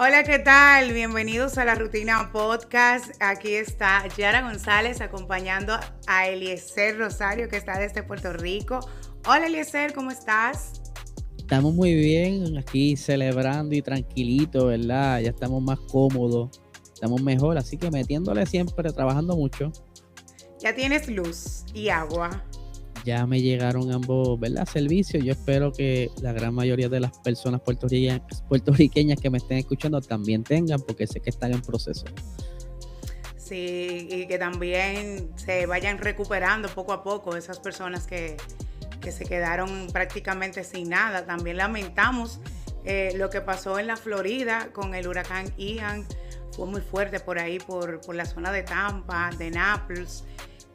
Hola, ¿qué tal? Bienvenidos a la Rutina Podcast. Aquí está Yara González acompañando a Eliezer Rosario, que está desde Puerto Rico. Hola, Eliezer, ¿cómo estás? Estamos muy bien aquí celebrando y tranquilito, ¿verdad? Ya estamos más cómodos, estamos mejor, así que metiéndole siempre, trabajando mucho. Ya tienes luz y agua ya me llegaron ambos ¿verdad? servicios. Yo espero que la gran mayoría de las personas puertorriqueñas, que me estén escuchando también tengan, porque sé que están en proceso. Sí, y que también se vayan recuperando poco a poco esas personas que, se quedaron prácticamente sin nada. También lamentamos eh, lo que pasó en la Florida con el huracán Ian. Fue muy fuerte por ahí, por, por la zona de Tampa, de Naples.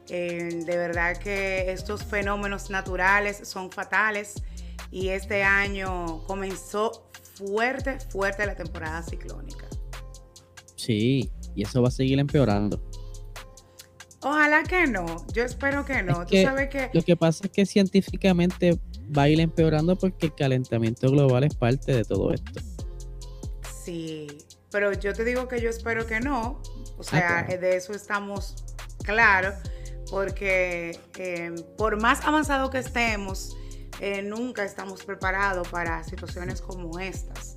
Eh, de verdad que estos fenómenos naturales son fatales y este año comenzó fuerte, fuerte la temporada ciclónica. Sí, y eso va a seguir empeorando. Ojalá que no, yo espero que no. que Lo que pasa es que científicamente va a ir empeorando porque el calentamiento global es parte de todo esto. Sí, pero yo te digo que yo espero que no. O ah, sea, de eso estamos claros porque eh, por más avanzado que estemos, eh, nunca estamos preparados para situaciones como estas.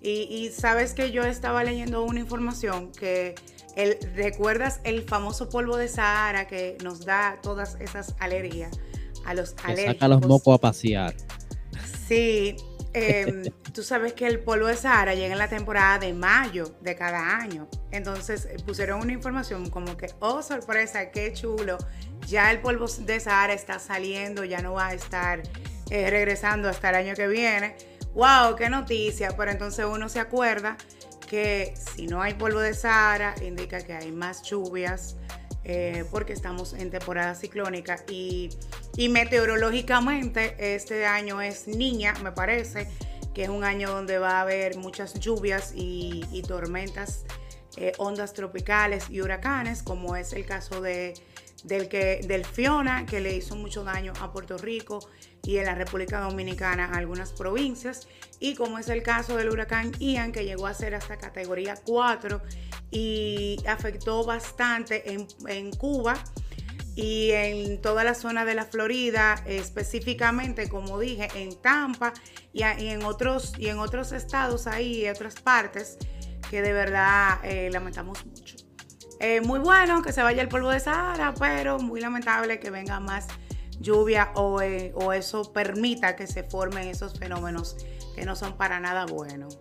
Y, sabes que yo estaba leyendo una información que el, recuerdas el famoso polvo de Sahara que nos da todas esas alergias a los que Saca los mocos a pasear. Sí, Em, tú sabes que el polvo de Sahara llega en la temporada de mayo de cada año. Entonces eh, pusieron una información como que, oh sorpresa, qué chulo. Ya el polvo de Sahara está saliendo, ya no va a estar eh, regresando hasta el año que viene. ¡Wow! ¡Qué noticia! Pero entonces uno se acuerda que si no hay polvo de Sahara, indica que hay más lluvias, eh, porque estamos en temporada ciclónica y, meteorológicamente este año es niña, me parece, que es un año donde va a haber muchas lluvias y, tormentas, eh, ondas tropicales y huracanes, como es el caso de, del, que, del Fiona, que le hizo mucho daño a Puerto Rico y en la República Dominicana a algunas provincias, y como es el caso del huracán Ian, que llegó a ser hasta categoría 4 y afectó bastante en, Cuba y en toda la zona de la Florida, específicamente, como dije, en Tampa y, en, otros, y en otros estados ahí, otras partes, que de verdad eh, lamentamos mucho. Eh, muy bueno que se vaya el polvo de Sahara, pero muy lamentable que venga más lluvia o, eh, o eso permita que se formen esos fenómenos que no son para nada buenos.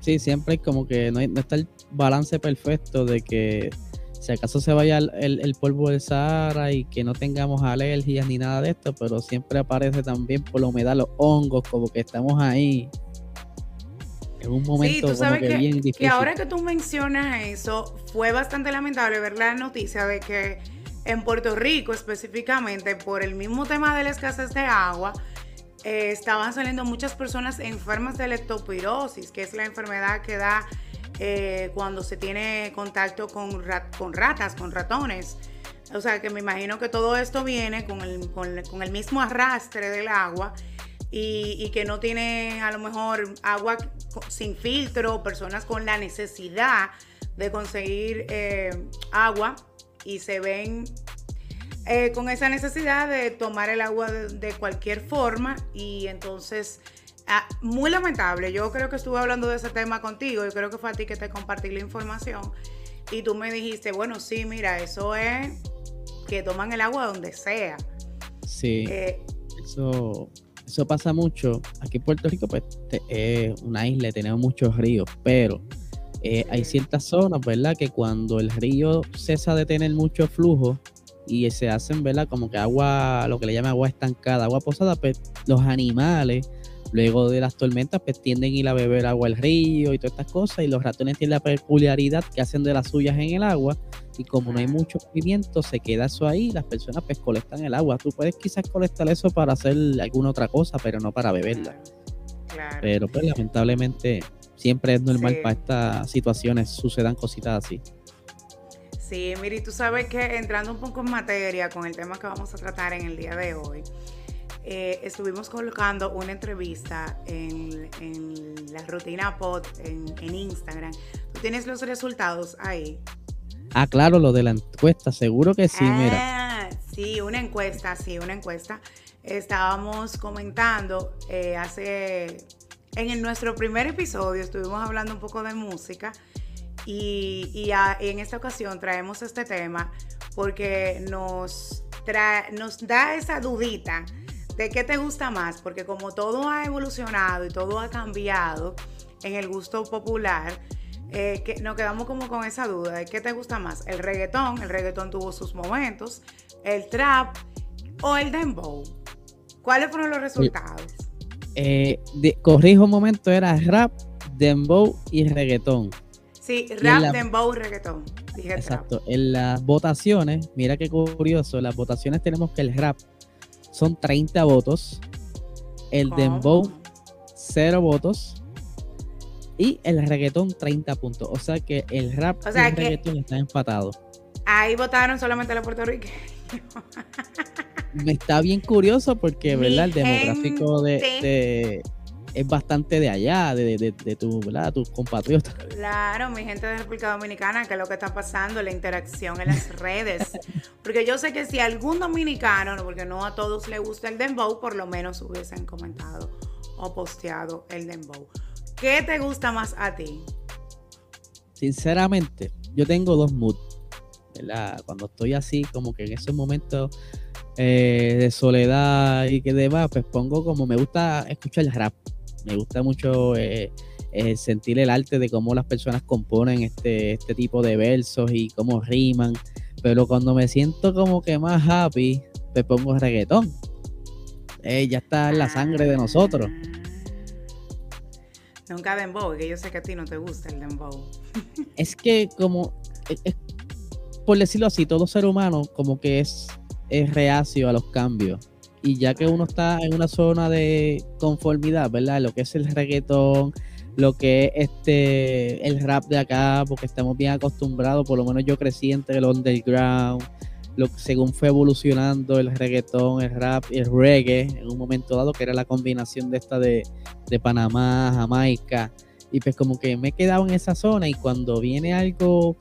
Sí, siempre como que no, está el balance perfecto de que si acaso se vaya el, polvo del Sahara y que no tengamos alergias ni nada de esto, pero siempre aparece también por la humedad los hongos, como que estamos ahí. En un momento como que, bien difícil. Que ahora que tú mencionas eso, fue bastante lamentable ver la noticia de que en Puerto Rico específicamente, por el mismo tema de la escasez de agua, eh, estaban saliendo muchas personas enfermas de leptospirosis, que es la enfermedad que da eh, cuando se tiene contacto con, ratas, con ratones. O sea que me imagino que todo esto viene con el, con, el mismo arrastre del agua y, que no tiene a lo mejor agua sin filtro, personas con la necesidad de conseguir eh, agua y se ven eh, con esa necesidad de tomar el agua de, cualquier forma y entonces, ah, muy lamentable, yo creo que estuve hablando de ese tema contigo, yo creo que fue a ti que te compartí la información y tú me dijiste, bueno, sí, mira, eso es que toman el agua donde sea. Sí, eh, eso, eso pasa mucho. Aquí en Puerto Rico pues es una isla, tenemos muchos ríos, pero... Eh, hay ciertas zonas, ¿verdad? Que cuando el río cesa de tener mucho flujo, y se hacen, ¿verdad? Como que agua, lo que le llaman agua estancada, agua posada, pues los animales, luego de las tormentas, pues tienden a ir a beber agua al río y todas estas cosas, y los ratones tienen la peculiaridad que hacen de las suyas en el agua, y como no hay mucho movimiento, se queda eso ahí, las personas pues colectan el agua. Tú puedes quizás colectar eso para hacer alguna otra cosa, pero no para beberla. Pero pues lamentablemente siempre es normal para estas situaciones sucedan cositas así. Sí, Miri, tú sabes que entrando un poco en materia con el tema que vamos a tratar en el día de hoy, eh, estuvimos colocando una entrevista en, la rutina pod en, Instagram. ¿Tú tienes los resultados ahí? Ah, claro, lo de la encuesta, seguro que sí, mira. Ah, sí, una encuesta, sí, una encuesta. Estábamos comentando eh, hace, en nuestro primer episodio estuvimos hablando un poco de música y, en esta ocasión traemos este tema porque nos, nos da esa dudita de qué te gusta más, porque como todo ha evolucionado y todo ha cambiado en el gusto popular, eh, que nos quedamos como con esa duda de qué te gusta más, el reggaetón, el reggaetón tuvo sus momentos, el trap o el dembow. ¿Cuáles fueron los resultados? Eh, corrijo un momento, era rap, dembow y reggaetón. Sí, rap, dembow, reggaetón. exacto. En las votaciones, mira qué curioso, en las votaciones tenemos que el rap son 30 votos, el dembow 0 votos y el reggaetón 30 puntos. O sea que el rap y el reggaetón están empatados. Ahí votaron solamente los puertorriqueños. Me está bien curioso porque, ¿verdad? El demográfico de es bastante de allá, de, de, de tu, ¿verdad? tus compatriotas. Claro, mi gente de República Dominicana, que es lo que está pasando, la interacción en las redes. Porque yo sé que si algún dominicano, porque no a todos les gusta el dembow, por lo menos hubiesen comentado o posteado el dembow. ¿Qué te gusta más a ti? Sinceramente, yo tengo dos moods, ¿verdad? Cuando estoy así, como que en esos momentos eh, de soledad y que demás, pues pongo como me gusta escuchar el rap me gusta mucho eh, eh, sentir el arte de cómo las personas componen este, este tipo de versos y cómo riman. Pero cuando me siento como que más happy, me pongo reggaetón. Eh, ya está en la sangre de nosotros. Nunca dembow, que yo sé que a ti no te gusta el dembow. es que como, por decirlo así, todo ser humano como que es, es reacio a los cambios y ya que uno está en una zona de conformidad, ¿verdad? Lo que es el reggaetón, lo que es este el rap de acá, porque estamos bien acostumbrados, por lo menos yo crecí entre el underground, lo, según fue evolucionando el reggaetón, el rap y el reggae, en un momento dado que era la combinación de esta de, de Panamá, Jamaica, y pues como que me he quedado en esa zona y cuando viene algo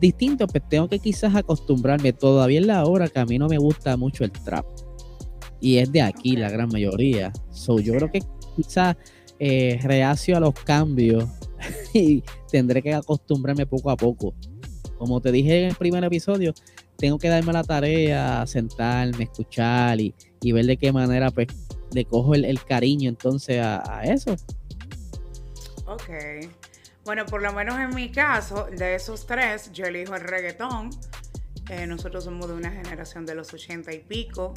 distinto, pues tengo que quizás acostumbrarme. Todavía en la hora que a mí no me gusta mucho el trap y es de aquí la gran mayoría. So, yo creo que quizás eh, reacio a los cambios y tendré que acostumbrarme poco a poco. Como te dije en el primer episodio, tengo que darme la tarea, sentarme, escuchar y, ver de qué manera pues le cojo el, cariño entonces a, eso. Ok. Bueno, por lo menos en mi caso, de esos tres, yo elijo el reggaetón. Nosotros somos de una generación de los ochenta y pico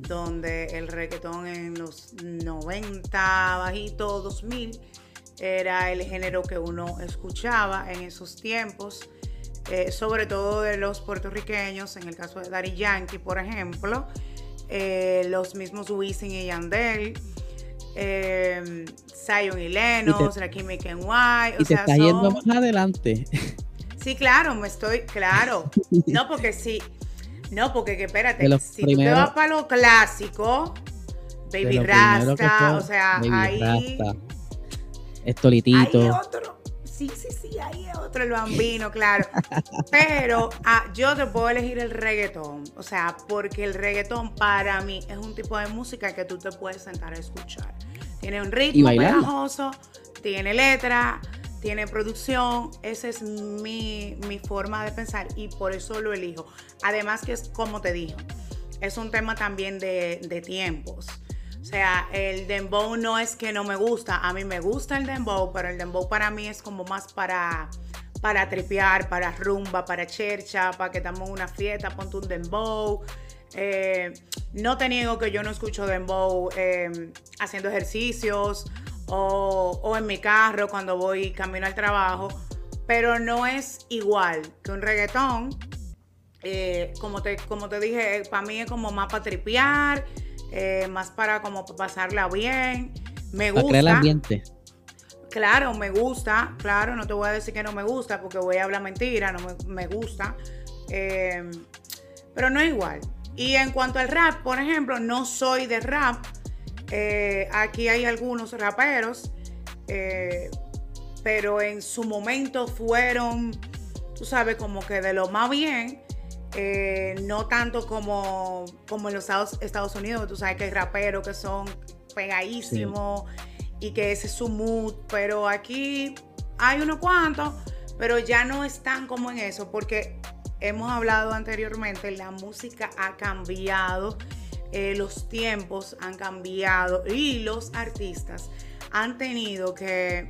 donde el reggaetón en los 90, bajito, 2000, era el género que uno escuchaba en esos tiempos, eh, sobre todo de los puertorriqueños, en el caso de Daddy Yankee, por ejemplo, eh, los mismos Wisin y Yandel, eh, Zion y Lennox, Rakim y Ken White. Y te está yendo más adelante. Sí, claro, me estoy, claro. No, porque sí, no, porque que, espérate, si tú te vas para lo clásico, Baby Rasta, o sea, ahí. Rasta, Estolitito. Hay otro. Sí, sí, sí, ahí es otro, el bambino, claro. Pero ah, yo te puedo elegir el reggaetón. O sea, porque el reggaetón para mí es un tipo de música que tú te puedes sentar a escuchar. Tiene un ritmo pegajoso, tiene letra, tiene producción, esa es mi, forma de pensar y por eso lo elijo. Además que es como te dijo, es un tema también de, tiempos. O sea, el dembow no es que no me gusta, a mí me gusta el dembow, pero el dembow para mí es como más para, para tripear, para rumba, para chercha, para que estamos en una fiesta, ponte un dembow. Eh, no te niego que yo no escucho dembow eh, haciendo ejercicios o, en mi carro cuando voy camino al trabajo, pero no es igual que un reggaetón. Eh, como, te, como te dije, para mí es como más para tripear, eh, más para como pasarla bien. Me gusta. el ambiente. claro, me gusta, claro, no te voy a decir que no me gusta porque voy a hablar mentira, no me, gusta, eh, pero no es igual. Y en cuanto al rap, por ejemplo, no soy de rap. Eh, aquí hay algunos raperos, eh, pero en su momento fueron, tú sabes, como que de lo más bien. no tanto como, como en los Estados, Unidos, tú sabes que hay raperos que son pegadísimos y que ese es su mood, pero aquí hay unos cuantos, pero ya no están como en eso, porque hemos hablado anteriormente, la música ha cambiado, eh, los tiempos han cambiado y los artistas han tenido que,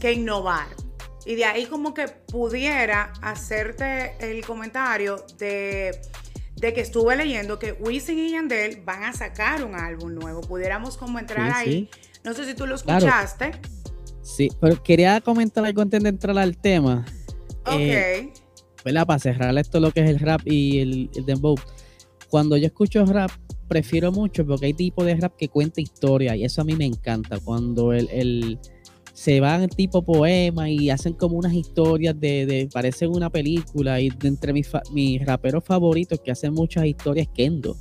que innovar. Y de ahí como que pudiera hacerte el comentario de, que estuve leyendo que Wisin y Yandel van a sacar un álbum nuevo. Pudiéramos como entrar ahí. No sé si tú lo escuchaste. Sí, pero quería comentar algo antes de entrar al tema. Ok. Eh, Para cerrar esto lo que es el rap y el, el dembow. Cuando yo escucho rap, prefiero mucho porque hay tipo de rap que cuenta historia y eso a mí me encanta. Cuando el, se van tipo poema y hacen como unas historias de, de parecen una película y entre mis, mis raperos favoritos que hacen muchas historias Kendo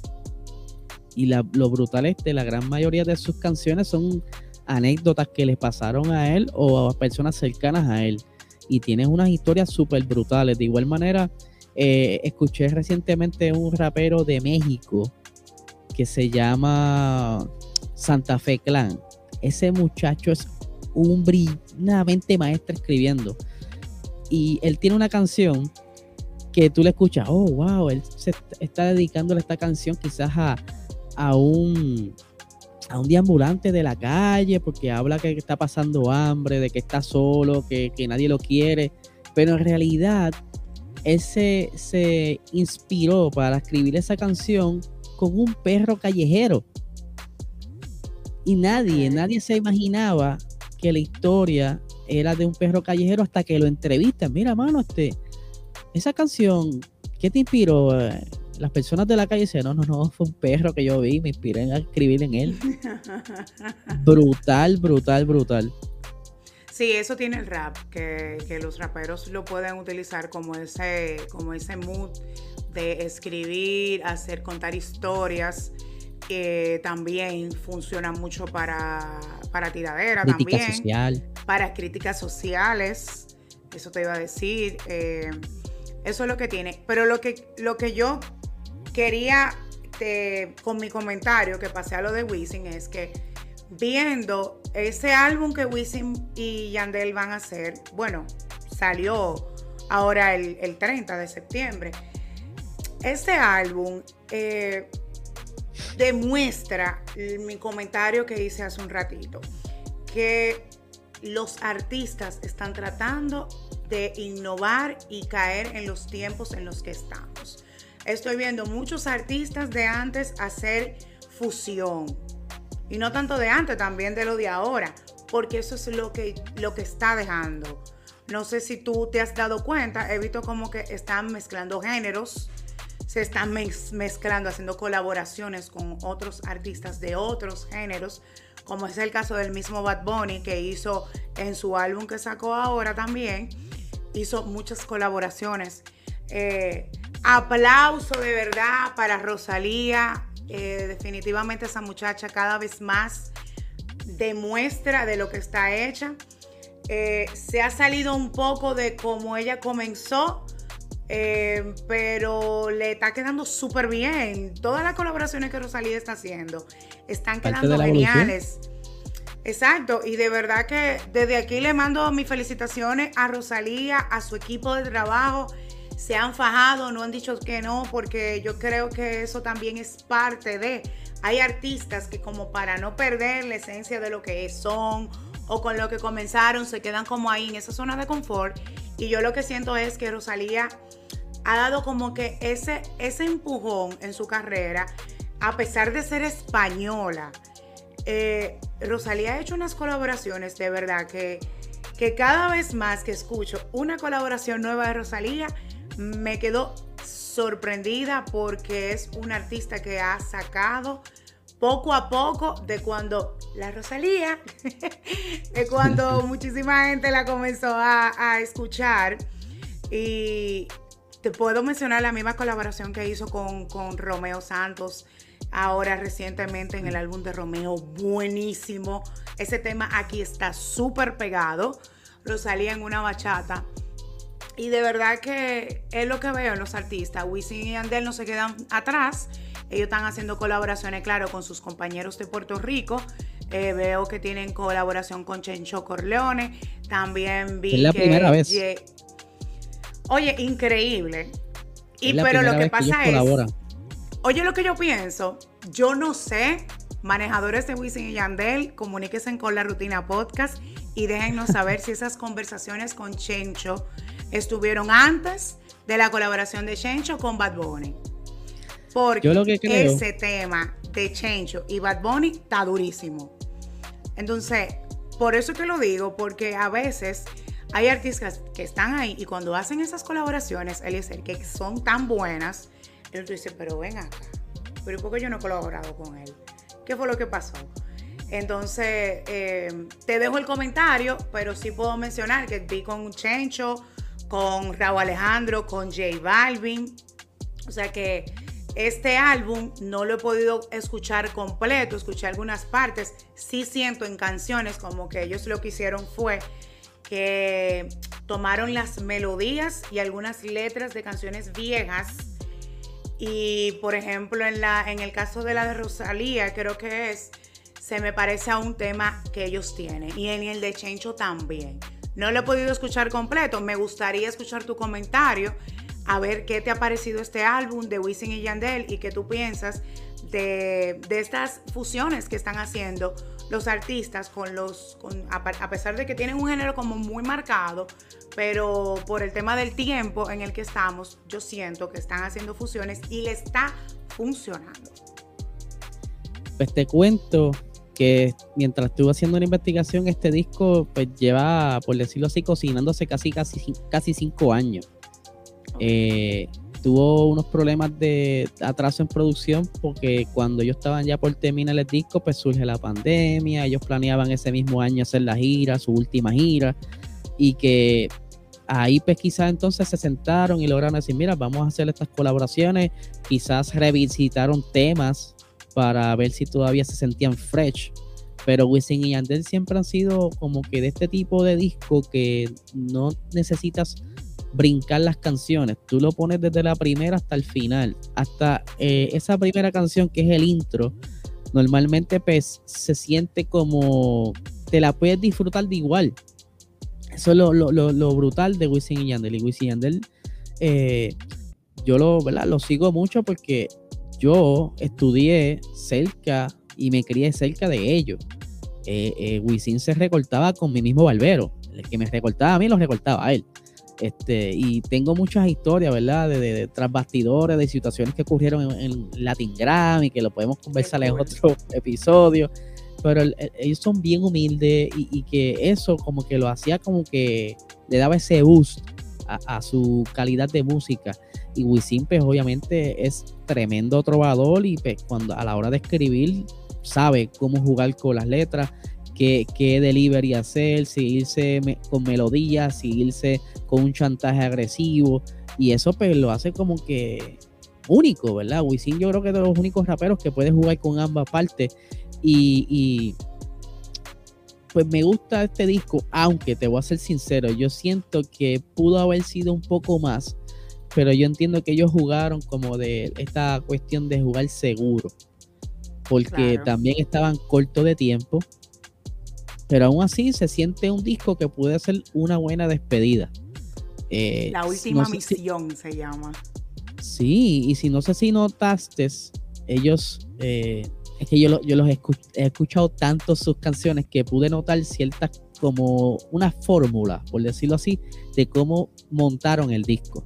y lo brutal es que la gran mayoría de sus canciones son anécdotas que le pasaron a él o a personas cercanas a él. Y tiene unas historias súper brutales. De igual manera, eh, escuché recientemente un rapero de México que se llama Santa Fe Clan. Ese muchacho es un una mente maestra escribiendo. Y él tiene una canción que tú le escuchas, oh, wow, él se está dedicándole esta canción quizás a, a un, a un deambulante de la calle porque habla que está pasando hambre, de que está solo, que, nadie lo quiere, pero en realidad él se, inspiró para escribir esa canción con un perro callejero. Y nadie, nadie se imaginaba que la historia era de un perro callejero hasta que lo entrevistan. Mira, mano, este, esa canción, ¿qué te inspiró? las personas de la calle dicen, no, no, no, fue un perro que yo vi, me inspiré a escribir en él. brutal, brutal, brutal. Sí, eso tiene el rap, que, los raperos lo pueden utilizar como ese, como ese mood de escribir, hacer, contar historias, que también funciona mucho para, para tiradera Crítica social. para críticas sociales, eso te iba a decir. Eh, eso es lo que tiene. Pero lo que, lo que yo quería, con mi comentario que pasé a lo de Wisin, es que viendo ese álbum que Wisin y Yandel van a hacer, bueno, salió ahora el, 30 de septiembre. Ese álbum eh, demuestra mi comentario que hice hace un ratito, que los artistas están tratando de innovar y caer en los tiempos en los que estamos estoy viendo muchos artistas de antes hacer fusión. Y no tanto de antes, también de lo de ahora, porque eso es lo que, lo que está dejando. No sé si tú te has dado cuenta, he visto como que están mezclando géneros, se están mezclando, haciendo colaboraciones con otros artistas de otros géneros, como es el caso del mismo Bad Bunny que hizo en su álbum que sacó ahora también, hizo muchas colaboraciones. Eh, Aplauso de verdad para Rosalía. Eh, definitivamente esa muchacha cada vez más demuestra de lo que está hecha. Eh, se ha salido un poco de cómo ella comenzó, eh, pero le está quedando súper bien. Todas las colaboraciones que Rosalía está haciendo están quedando geniales. Exacto, y de verdad que desde aquí le mando mis felicitaciones a Rosalía, a su equipo de trabajo se han fajado, no han dicho que no, porque yo creo que eso también es parte de... Hay artistas que como para no perder la esencia de lo que son o con lo que comenzaron, se quedan como ahí en esa zona de confort. Y yo lo que siento es que Rosalía ha dado como que ese, ese empujón en su carrera, a pesar de ser española. Eh, Rosalía ha hecho unas colaboraciones de verdad que, que cada vez más que escucho una colaboración nueva de Rosalía, me quedo sorprendida porque es un artista que ha sacado poco a poco de cuando la Rosalía, de cuando muchísima gente la comenzó a, escuchar. Y te puedo mencionar la misma colaboración que hizo con, con Romeo Santos ahora recientemente en el álbum de Romeo, buenísimo. Ese tema aquí está súper pegado. Rosalía en una bachata. Y de verdad que es lo que veo en los artistas. Wisin y Andel no se quedan atrás. Ellos están haciendo colaboraciones, claro, con sus compañeros de Puerto Rico. Eh, veo que tienen colaboración con Chencho Corleone. También vi es la primera vez. Oye, increíble. Y pero lo que pasa es. Oye, lo que yo pienso, yo no sé, manejadores de Wisin y Yandel, comuníquense con la rutina podcast y déjennos saber si esas conversaciones con Chencho estuvieron antes de la colaboración de Chencho con Bad Bunny. Porque ese tema de Chencho y Bad Bunny está durísimo. Entonces, por eso te lo digo, porque a veces hay artistas que están ahí y cuando hacen esas colaboraciones, Eliezer, que son tan buenas, él dice, pero ven acá, pero ¿por qué yo no he colaborado con él? ¿Qué fue lo que pasó? Entonces, eh, te dejo el comentario, pero sí puedo mencionar que vi con Chencho, con Raúl Alejandro, con J Balvin. O sea que este álbum no lo he podido escuchar completo, escuché algunas partes. Sí siento en canciones como que ellos lo que hicieron fue que tomaron las melodías y algunas letras de canciones viejas. Y por ejemplo, en, la, en el caso de la de Rosalía, creo que es, se me parece a un tema que ellos tienen. Y en el de Chencho también. No lo he podido escuchar completo. Me gustaría escuchar tu comentario a ver qué te ha parecido este álbum de Wisin y Yandel y qué tú piensas de, estas fusiones que están haciendo los artistas con los, a, pesar de que tienen un género como muy marcado, pero por el tema del tiempo en el que estamos, yo siento que están haciendo fusiones y le está funcionando. Pues te cuento que mientras estuve haciendo una investigación, este disco pues lleva, por decirlo así, cocinándose casi, casi, casi cinco años. Eh, tuvo unos problemas de atraso en producción porque cuando ellos estaban ya por terminar el disco, pues surge la pandemia, ellos planeaban ese mismo año hacer la gira, su última gira, y que ahí pues quizás entonces se sentaron y lograron decir, mira, vamos a hacer estas colaboraciones, quizás revisitaron temas para ver si todavía se sentían fresh. Pero Wisin y Yandel siempre han sido como que de este tipo de disco que no necesitas brincar las canciones. Tú lo pones desde la primera hasta el final. Hasta eh, esa primera canción que es el intro, normalmente pues se siente como te la puedes disfrutar de igual. Eso es lo, brutal de Wisin y Yandel. Y Wisin y Yandel, eh, yo lo, lo sigo mucho porque yo estudié cerca y me crié cerca de ellos. Eh, Wisin se recortaba con mi mismo barbero. El que me recortaba a mí lo recortaba a él. Este, y tengo muchas historias, ¿verdad? De, de, tras bastidores, de situaciones que ocurrieron en, Latin Grammy, que lo podemos conversar en otro episodio. Pero ellos son bien humildes y, que eso como que lo hacía como que le daba ese boost a, su calidad de música. Y Wisin, pues obviamente es tremendo trovador y pues, cuando a la hora de escribir sabe cómo jugar con las letras qué, qué delivery hacer, si irse con melodías, si irse con un chantaje agresivo. Y eso pues lo hace como que único, ¿verdad? Wisin yo creo que es de los únicos raperos que puede jugar con ambas partes. Y, pues me gusta este disco, aunque te voy a ser sincero, yo siento que pudo haber sido un poco más, pero yo entiendo que ellos jugaron como de esta cuestión de jugar seguro, porque también estaban cortos de tiempo pero aún así se siente un disco que puede ser una buena despedida. Eh, la última misión se llama. Sí, y si no sé si notaste, ellos, eh, es que yo, yo los he, escuchado tanto sus canciones que pude notar ciertas como una fórmula, por decirlo así, de cómo montaron el disco.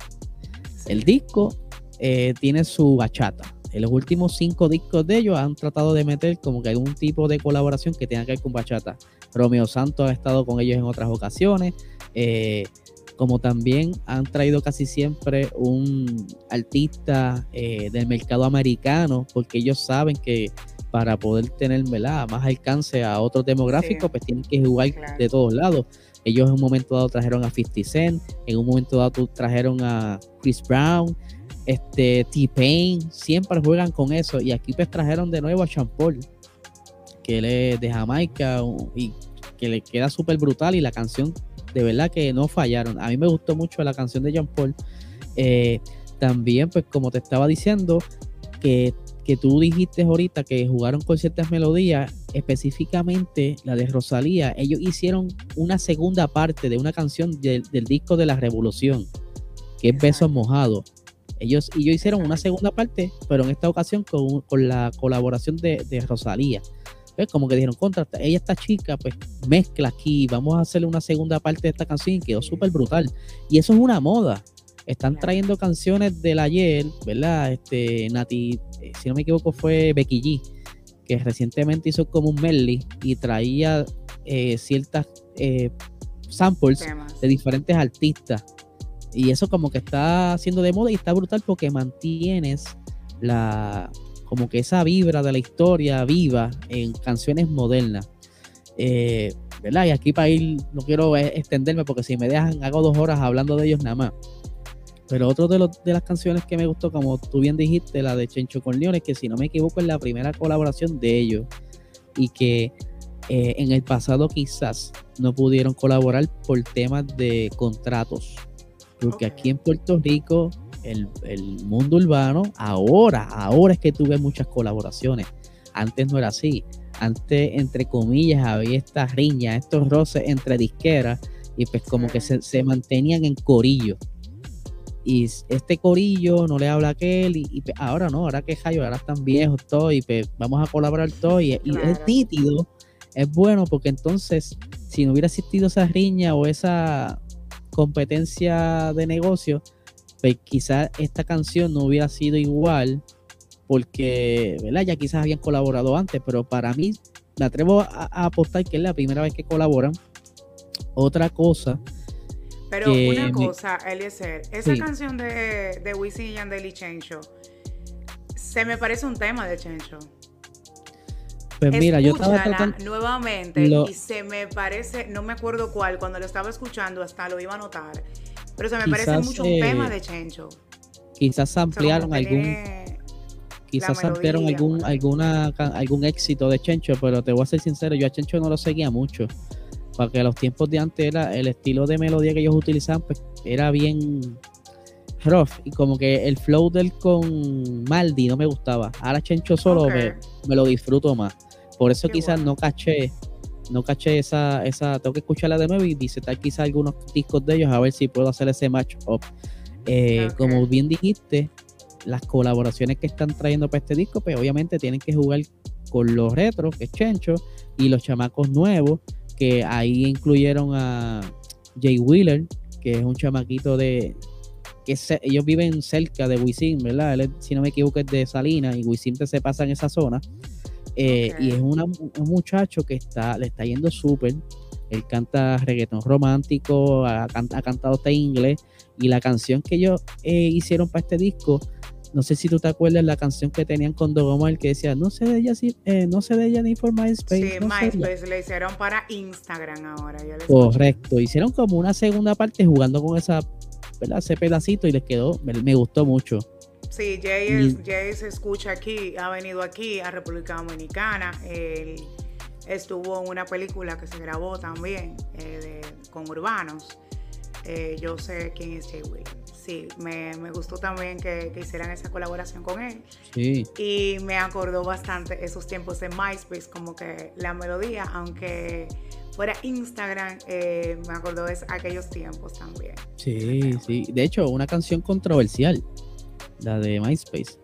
El disco eh, tiene su bachata. En los últimos cinco discos de ellos han tratado de meter como que algún tipo de colaboración que tenga que ver con bachata. Romeo Santos ha estado con ellos en otras ocasiones. Eh, como también han traído casi siempre un artista eh, del mercado americano, porque ellos saben que para poder tener ¿verdad? más alcance a otros demográficos, pues tienen que jugar de todos lados. Ellos en un momento dado trajeron a 50 Cent, en un momento dado trajeron a Chris Brown, este T-Pain, siempre juegan con eso. Y aquí pues trajeron de nuevo a Sean Paul, que él es de Jamaica y que le queda súper brutal y la canción de verdad que no fallaron. A mí me gustó mucho la canción de Jean Paul. Eh, también, pues como te estaba diciendo, que, que tú dijiste ahorita que jugaron con ciertas melodías, específicamente la de Rosalía, ellos hicieron una segunda parte de una canción del disco de la Revolución, que es Besos Mojados. Ellos, y ellos hicieron una segunda parte, pero en esta ocasión con, con la colaboración de, de Rosalía. Pues como que dijeron, contra, ella esta chica, pues mezcla aquí, vamos a hacerle una segunda parte de esta canción y quedó súper brutal. Y eso es una moda. Están trayendo canciones del ayer, ¿verdad? Este, Nati, eh, si no me equivoco, fue Becky G, que recientemente hizo como un medley y traía eh, ciertas eh, samples de diferentes artistas. Y eso como que está haciendo de moda y está brutal porque mantienes la, como que esa vibra de la historia viva en canciones modernas. Eh, ¿verdad? Y aquí para ir, no quiero extenderme porque si me dejan, hago dos horas hablando de ellos nada más. Pero otro de, los, de las canciones que me gustó, como tú bien dijiste, la de Chencho con Leones, que si no me equivoco es la primera colaboración de ellos. Y que eh, en el pasado quizás no pudieron colaborar por temas de contratos. Porque aquí en Puerto Rico el, mundo urbano, ahora, ahora es que tuve muchas colaboraciones. Antes no era así. Antes, entre comillas, había estas riñas, estos roces entre disqueras y pues como que se, mantenían en corillo. Y este corillo no le habla a aquel y, pues, ahora no, ahora que Jayo, ahora están viejos todos y pues vamos a colaborar todos y, y es nítido, es bueno porque entonces si no hubiera existido esa riña o esa competencia de negocio, pues quizás esta canción no hubiera sido igual porque, ¿verdad? Ya quizás habían colaborado antes, pero para mí me atrevo a, apostar que es la primera vez que colaboran. Otra cosa. Pero una cosa, Eliezer, esa canción de, de Wisin y Yandel y Chencho, se me parece un tema de Chencho. Pues mira, yo estaba tratando... nuevamente y se me parece, no me acuerdo cuál, cuando lo estaba escuchando hasta lo iba a notar pero se me parece mucho un tema de Chencho. Quizás ampliaron algún. Quizás ampliaron algún, alguna, algún éxito de Chencho, pero te voy a ser sincero, yo a Chencho no lo seguía mucho. Porque a los tiempos de antes era el estilo de melodía que ellos utilizaban, pues era bien rough. Y como que el flow del con Maldi no me gustaba. Ahora Chencho solo me, lo disfruto más. Por eso quizás no caché no caché esa, esa, tengo que escucharla de nuevo y visitar quizá algunos discos de ellos a ver si puedo hacer ese match up. Eh, como bien dijiste, las colaboraciones que están trayendo para este disco, pues obviamente tienen que jugar con los retros, que es Chencho, y los chamacos nuevos, que ahí incluyeron a Jay Wheeler, que es un chamaquito de que ellos viven cerca de Wisin, ¿verdad? Él, si no me equivoco, es de Salinas y Wisin se pasa en esa zona. Eh, y es un muchacho que está, le está yendo súper. Él canta reggaetón romántico, ha, cantado hasta inglés. Y la canción que ellos eh, hicieron para este disco, no sé si tú te acuerdas la canción que tenían con Dogomar que decía, no sé de ella, eh, no sé de ella ni por MySpace. Sí, MySpace le hicieron para Instagram ahora. Correcto, hicieron como una segunda parte jugando con esa, ese pedacito y les quedó, me gustó mucho. Sí, Jay, se escucha aquí, ha venido aquí a República Dominicana. Él estuvo en una película que se grabó también eh, con urbanos. Eh, yo sé quién es Jay Williams. Sí, me, gustó también que, hicieran esa colaboración con él. Sí. Y me acordó bastante esos tiempos de MySpace, como que la melodía, aunque fuera Instagram, eh, me acordó de aquellos tiempos también. Sí, sí. De hecho, una canción controversial la de MySpace.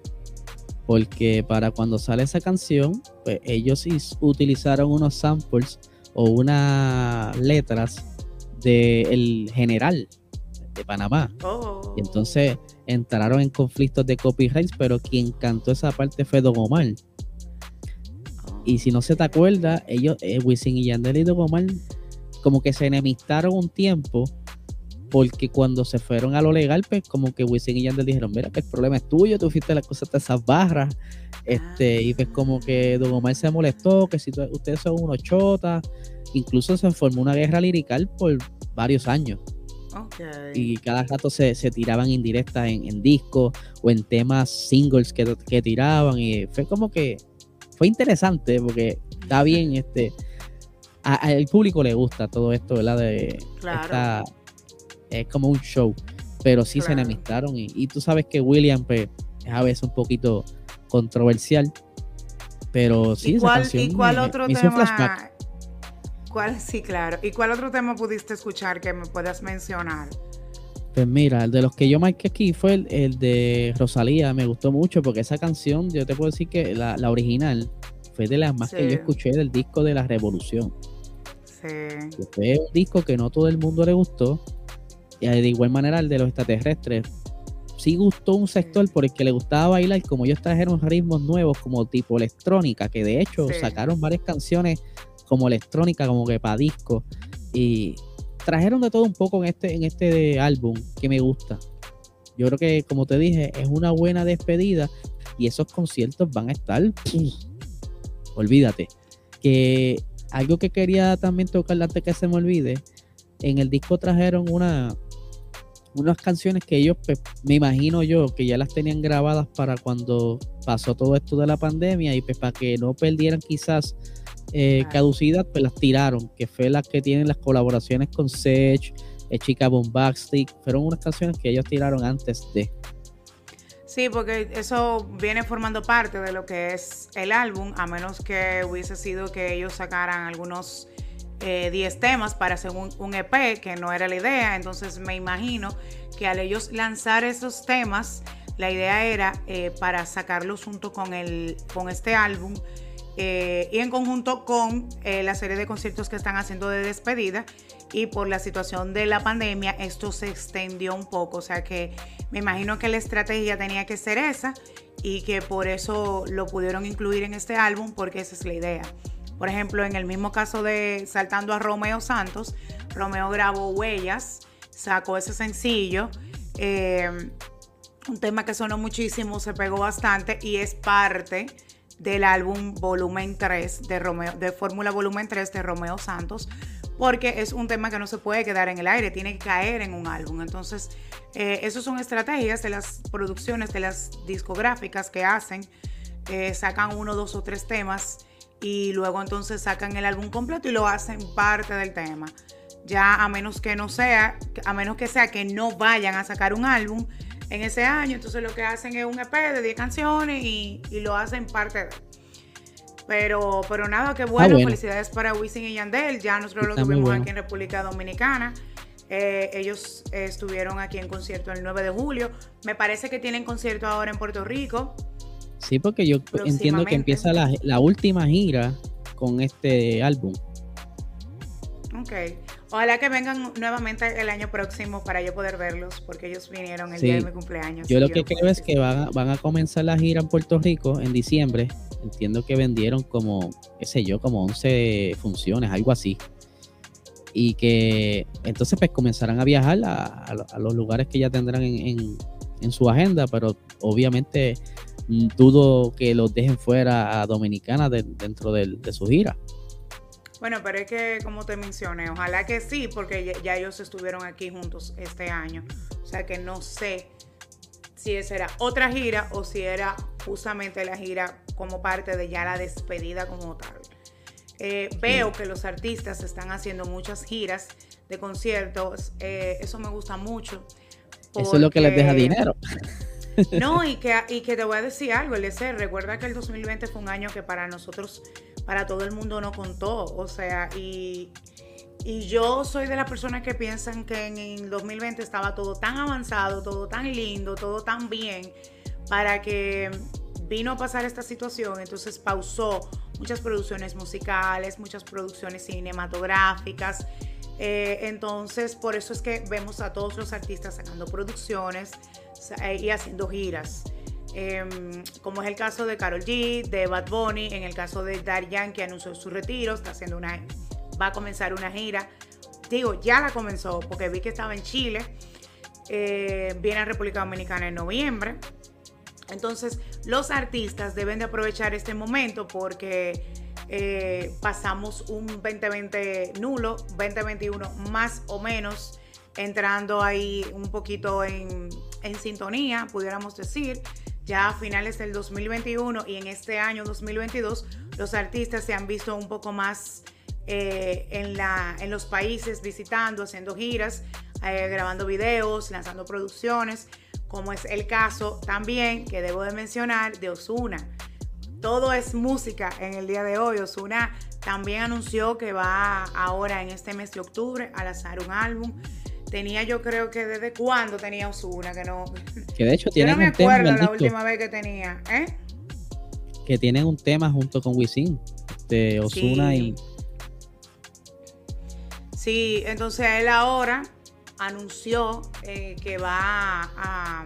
Porque para cuando sale esa canción, pues ellos utilizaron unos samples o unas letras del general de Panamá. Oh. Y entonces entraron en conflictos de copyright, pero quien cantó esa parte fue Don Omar. Y si no se te acuerda, ellos, eh, Wisin y Yandel y Don Omar, como que se enemistaron un tiempo porque cuando se fueron a lo legal, pues como que Wisin y Yandel dijeron, mira, que el problema es tuyo, tú fuiste las cosas de esas barras, este, y pues como que Don Omar se molestó, que si ustedes son unos chotas, incluso se formó una guerra lirical por varios años. Y cada rato se, tiraban indirectas en, en discos o en temas singles que, que tiraban, y fue como que fue interesante porque está bien, este, al público le gusta todo esto, ¿verdad? De, claro es como un show, pero sí se enemistaron y, tú sabes que William pues, es a veces un poquito controversial, pero sí, ¿Y cuál, ¿y cuál otro tema? ¿Cuál, sí, claro. ¿Y cuál otro tema pudiste escuchar que me puedas mencionar? Pues mira, el de los que yo marqué aquí fue el, de Rosalía, me gustó mucho porque esa canción, yo te puedo decir que la, original fue de las más que yo escuché del disco de la Revolución. Sí. Fue un disco que no todo el mundo le gustó, de igual manera el de los extraterrestres. Sí gustó un sector por el que le gustaba bailar, como ellos trajeron ritmos nuevos como tipo electrónica, que de hecho sacaron varias canciones como electrónica, como que para disco. Y trajeron de todo un poco en este, en este álbum que me gusta. Yo creo que, como te dije, es una buena despedida y esos conciertos van a estar. olvídate. Que algo que quería también tocar antes que se me olvide, en el disco trajeron una, unas canciones que ellos, pues, me imagino yo, que ya las tenían grabadas para cuando pasó todo esto de la pandemia y pues para que no perdieran quizás eh, caducidad, pues las tiraron, que fue las que tienen las colaboraciones con Sech, eh, Chica Bombastic, fueron unas canciones que ellos tiraron antes de. Sí, porque eso viene formando parte de lo que es el álbum, a menos que hubiese sido que ellos sacaran algunos 10 eh, temas para hacer un, EP, que no era la idea. Entonces me imagino que al ellos lanzar esos temas, la idea era eh, para sacarlos junto con, el, con este álbum eh, y en conjunto con la serie de conciertos que están haciendo de despedida. Y por la situación de la pandemia, esto se extendió un poco. O sea que me imagino que la estrategia tenía que ser esa y que por eso lo pudieron incluir en este álbum, porque esa es la idea. Por ejemplo, en el mismo caso de Saltando a Romeo Santos, Romeo grabó Huellas, sacó ese sencillo. Eh, un tema que sonó muchísimo, se pegó bastante y es parte del álbum Volumen 3 de Romeo, de Fórmula Volumen 3 de Romeo Santos, porque es un tema que no se puede quedar en el aire, tiene que caer en un álbum. Entonces, eh, esas son estrategias de las producciones, de las discográficas que hacen, eh, sacan uno, dos o tres temas y luego entonces sacan el álbum completo y lo hacen parte del tema. Ya a menos que no sea, a menos que sea que no vayan a sacar un álbum en ese año, entonces lo que hacen es un EP de 10 canciones y, lo hacen parte de. Pero, pero nada, qué bueno. Felicidades para Wisin y Yandel. Ya nosotros lo tuvimos aquí en República Dominicana. Eh, ellos estuvieron aquí en concierto el 9 de julio. Me parece que tienen concierto ahora en Puerto Rico. Sí, porque yo entiendo que empieza la, última gira con este álbum. Ok. Ojalá que vengan nuevamente el año próximo para yo poder verlos, porque ellos vinieron el día de mi cumpleaños. Yo lo que creo es que van a, van a comenzar la gira en Puerto Rico en diciembre. Entiendo que vendieron como, qué sé yo, como 11 funciones, algo así. Y que entonces pues comenzarán a viajar a, los lugares que ya tendrán en, en su agenda, pero obviamente dudo que los dejen fuera a Dominicana dentro de, su gira. Bueno, pero es que, como te mencioné, ojalá que sí, porque ya, ellos estuvieron aquí juntos este año. O sea que no sé si esa era otra gira o si era justamente la gira como parte de ya la despedida como tal. Eh, veo que los artistas están haciendo muchas giras de conciertos. Eh, eso me gusta mucho. Eso es lo que les deja dinero. No, y que, y que te voy a decir algo, Eliezer, recuerda que el 2020 fue un año que para nosotros, para todo el mundo no contó, o sea, y, yo soy de las personas que piensan que en el 2020 estaba todo tan avanzado, todo tan lindo, todo tan bien, para que vino a pasar esta situación, entonces pausó muchas producciones musicales, muchas producciones cinematográficas. Eh, entonces, por eso es que vemos a todos los artistas sacando producciones, eh, y haciendo giras. Em, como es el caso de Carol G, de Bad Bunny, en el caso de Dar que anunció su retiro, está haciendo una, va a comenzar una gira. digo, ya la comenzó, porque vi que estaba en Chile, eh, viene a República Dominicana en noviembre. Entonces, los artistas deben de aprovechar este momento porque eh, pasamos un 2020 nulo, 2021 más o menos, entrando ahí un poquito en, en sintonía, pudiéramos decir ya a finales del 2021 y en este año 2022 los artistas se han visto un poco más eh, en, la, en los países visitando, haciendo giras, eh, grabando videos, lanzando producciones, como es el caso también que debo de mencionar de Osuna. Todo es música en el día de hoy. Osuna también anunció que va ahora en este mes de octubre a lanzar un álbum tenía yo creo que desde cuándo tenía Osuna, que no. Que de hecho tiene no me acuerdo la última vez que tenía, ¿eh? Que tienen un tema junto con Wisin, de Osuna y. Sí, entonces él ahora anunció eh, que va a,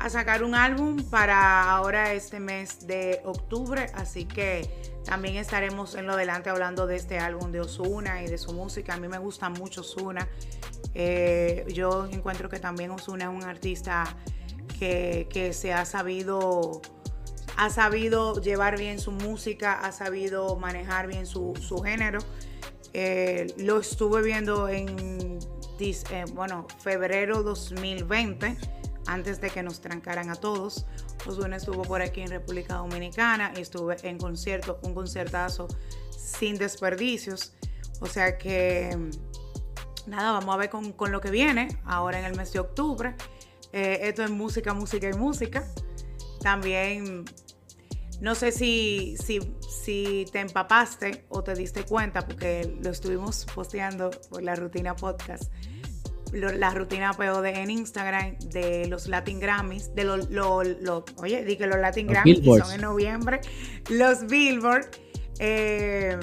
a sacar un álbum para ahora este mes de octubre, así que también estaremos en lo delante hablando de este álbum de Osuna y de su música. A mí me gusta mucho Osuna. Eh, yo encuentro que también Osuna es un artista que, se ha sabido, ha sabido llevar bien su música, ha sabido manejar bien su, género. Eh, lo estuve viendo en eh, bueno, febrero 2020, antes de que nos trancaran a todos. Osuna estuvo por aquí en República Dominicana y estuve en concierto, un concertazo sin desperdicios. O sea que nada, vamos a ver con, lo que viene ahora en el mes de octubre. Eh, esto es música, música y música. También, no sé si, si, si te empapaste o te diste cuenta, porque lo estuvimos posteando por la rutina podcast, la rutina POD en Instagram de los Latin Grammys, de los, lo, oye, di que los Latin Grammys son en noviembre, los Billboard. Eh,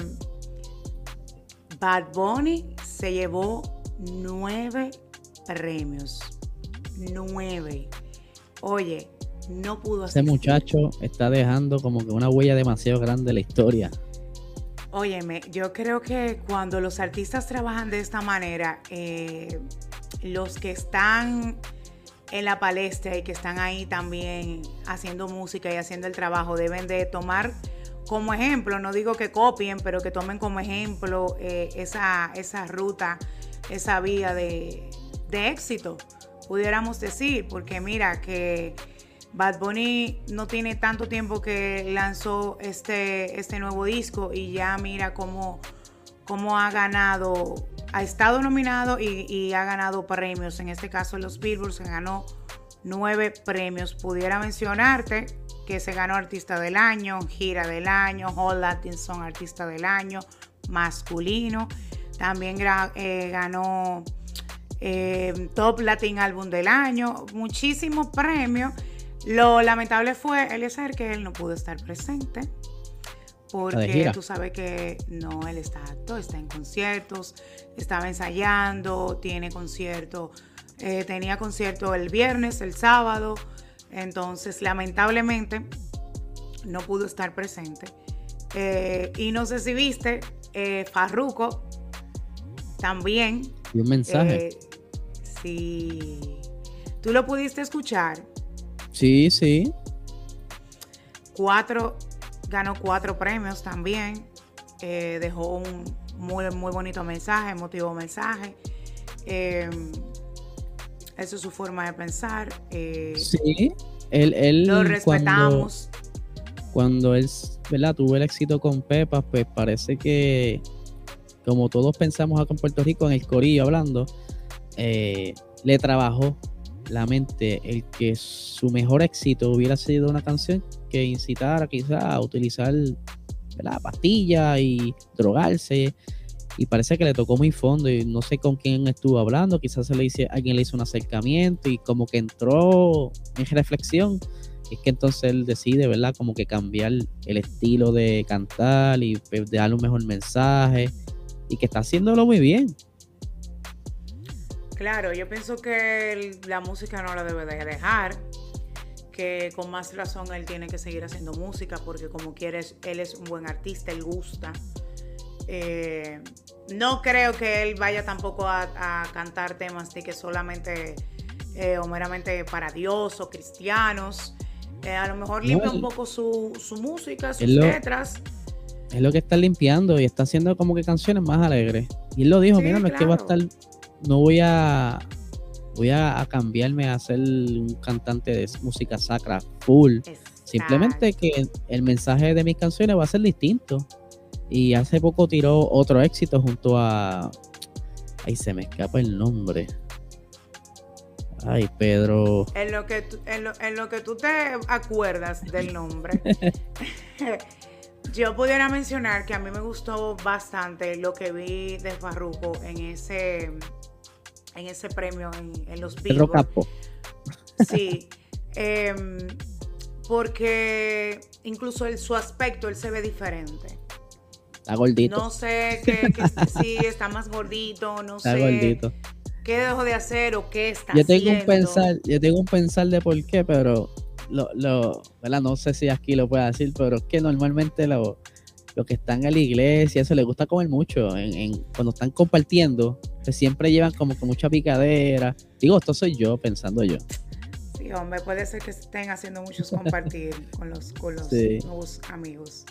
Bad Bunny se llevó nueve premios. Nueve. Oye, no pudo hacer. Ese muchacho está dejando como que una huella demasiado grande en la historia. Óyeme, yo creo que cuando los artistas trabajan de esta manera, eh, los que están en la palestra y que están ahí también haciendo música y haciendo el trabajo deben de tomar como ejemplo, no digo que copien, pero que tomen como ejemplo eh, esa, esa ruta, esa vía de, éxito, pudiéramos decir, porque mira que Bad Bunny no tiene tanto tiempo que lanzó este, este nuevo disco y ya mira cómo, cómo ha ganado, ha estado nominado y, ha ganado premios, en este caso los Billboard se ganó nueve premios, pudiera mencionarte que se ganó Artista del Año, Gira del Año, All Latin Song Artista del Año, masculino. También eh, ganó eh, Top Latin Álbum del Año, muchísimos premios. Lo lamentable fue, Eliezer, que él no pudo estar presente. Porque tú sabes que no, él está está en conciertos, estaba ensayando, tiene concierto, eh, tenía concierto el viernes, el sábado, entonces, lamentablemente, no pudo estar presente. Eh, y no sé si viste, eh, Farruko también. Y un mensaje. Eh, sí. ¿Tú lo pudiste escuchar? Sí, sí. Cuatro, ganó cuatro premios también. dejó un muy, muy bonito mensaje, emotivo mensaje. Eso es su forma de pensar. Eh, sí, él, lo respetamos. Cuando, él ¿verdad? tuvo el éxito con Pepa, pues parece que, como todos pensamos acá en Puerto Rico, en el corillo hablando, eh, le trabajó la mente el que su mejor éxito hubiera sido una canción que incitara quizá a utilizar la pastilla y drogarse y parece que le tocó muy fondo y no sé con quién estuvo hablando, quizás se le hice, alguien le hizo un acercamiento y como que entró en reflexión, es que entonces él decide, ¿verdad? Como que cambiar el estilo de cantar y pues, darle un mejor mensaje y que está haciéndolo muy bien. Claro, yo pienso que la música no la debe de dejar, que con más razón él tiene que seguir haciendo música porque como quieres, él es un buen artista, él gusta. Eh, no creo que él vaya tampoco a, cantar temas de que solamente eh, o meramente para Dios o cristianos. Eh, a lo mejor limpia un poco su, música, sus letras. Es lo que está limpiando y está haciendo como que canciones más alegres. Y él lo dijo, mira, no es que va a estar, no voy a voy a, cambiarme a ser un cantante de música sacra full. Simplemente que el mensaje de mis canciones va a ser distinto. Y hace poco tiró otro éxito junto a. Ay, se me escapa el nombre. Ay, Pedro. En lo que tú, en lo, que tú te acuerdas del nombre. Yo pudiera mencionar que a mí me gustó bastante lo que vi de Farruko en ese, en ese premio en, los Pedro Capo. Sí. Em, porque incluso el, su aspecto, él se ve diferente. Está gordito. No sé que, si está más gordito, no está sé. Gordito. ¿Qué dejó de hacer o qué está yo tengo haciendo? Un pensar, yo tengo un pensar de por qué, pero lo, lo, no sé si aquí lo puedo decir, pero es que normalmente lo, los que están en la iglesia, eso les gusta comer mucho. En, cuando están compartiendo, pues siempre llevan como que mucha picadera. Digo, esto soy yo, pensando yo. Sí, hombre, puede ser que estén haciendo muchos compartir con los, con los nuevos amigos.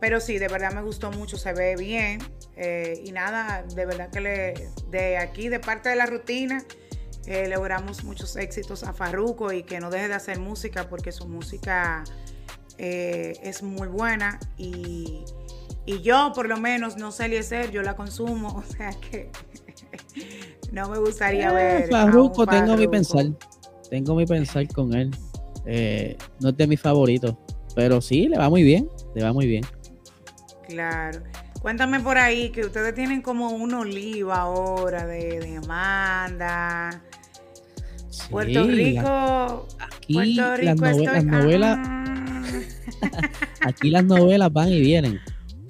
Pero sí, de verdad me gustó mucho, se ve bien. Eh, y nada, de verdad que le, de aquí, de parte de la rutina, eh, logramos muchos éxitos a Farruko y que no deje de hacer música porque su música eh, es muy buena y, yo por lo menos no sé ser, yo la consumo, o sea que no me gustaría ver. Farruko, tengo mi pensar, tengo mi pensar con él. no es de mis favoritos, pero sí, le va muy bien, le va muy bien. Claro. Cuéntame por ahí que ustedes tienen como un oliva ahora de, demanda. Puerto Rico. aquí las, novelas. aquí las novelas van y vienen.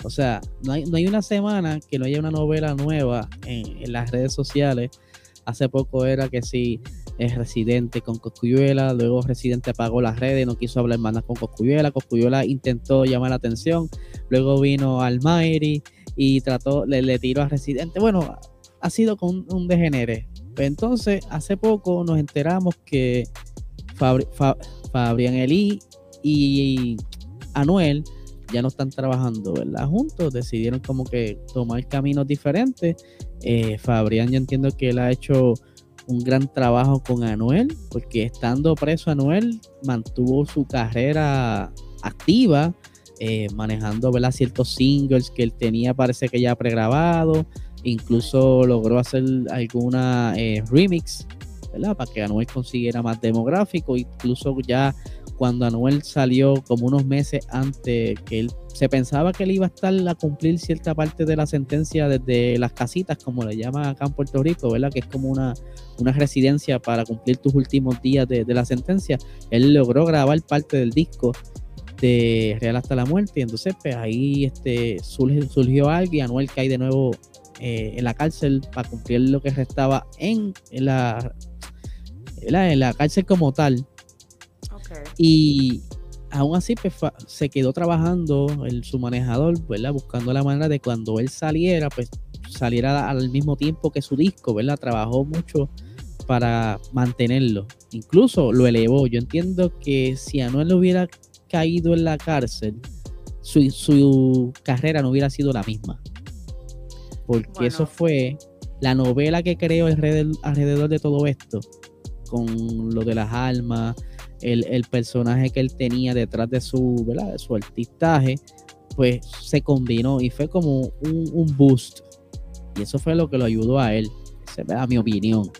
O sea, no hay, no hay una semana que no haya una novela nueva en, las redes sociales. Hace poco era que sí es Residente con Coscuyuela, luego Residente apagó las redes, no quiso hablar más con Coscuyuela, Coscuyuela intentó llamar la atención, luego vino Almighty y trató, le, tiró a Residente, bueno, ha sido con un degenere. Pues entonces, hace poco nos enteramos que Fabrián Elí y Anuel ya no están trabajando. Juntos, decidieron como que tomar caminos diferentes. Eh, Fabrián, yo entiendo que él ha hecho un gran trabajo con Anuel, porque estando preso Anuel mantuvo su carrera activa, eh, manejando ciertos singles que él tenía, parece que ya pregrabado, incluso logró hacer alguna eh, remix. Para que Anuel consiguiera más demográfico, incluso ya cuando Anuel salió como unos meses antes que él se pensaba que él iba a estar a cumplir cierta parte de la sentencia desde las casitas, como le llama acá en Puerto Rico, ¿verdad? Que es como una, una residencia para cumplir tus últimos días de, la sentencia. Él logró grabar parte del disco de Real hasta la muerte. Y entonces, pues ahí este, surgió, algo y Anuel cae de nuevo eh, en la cárcel para cumplir lo que restaba en, en la cárcel como tal. Y aún así pues, se quedó trabajando el, su manejador, ¿verdad? Buscando la manera de cuando él saliera, pues saliera al mismo tiempo que su disco, ¿verdad? Trabajó mucho para mantenerlo. Incluso lo elevó. Yo entiendo que si Anuel hubiera caído en la cárcel, su, carrera no hubiera sido la misma. Porque eso fue la novela que creó alrededor, alrededor de todo esto, con lo de las almas, el, personaje que él tenía detrás de su, ¿verdad? De su artistaje, pues se combinó y fue como un, boost. Y eso fue lo que lo ayudó a él, a mi opinión.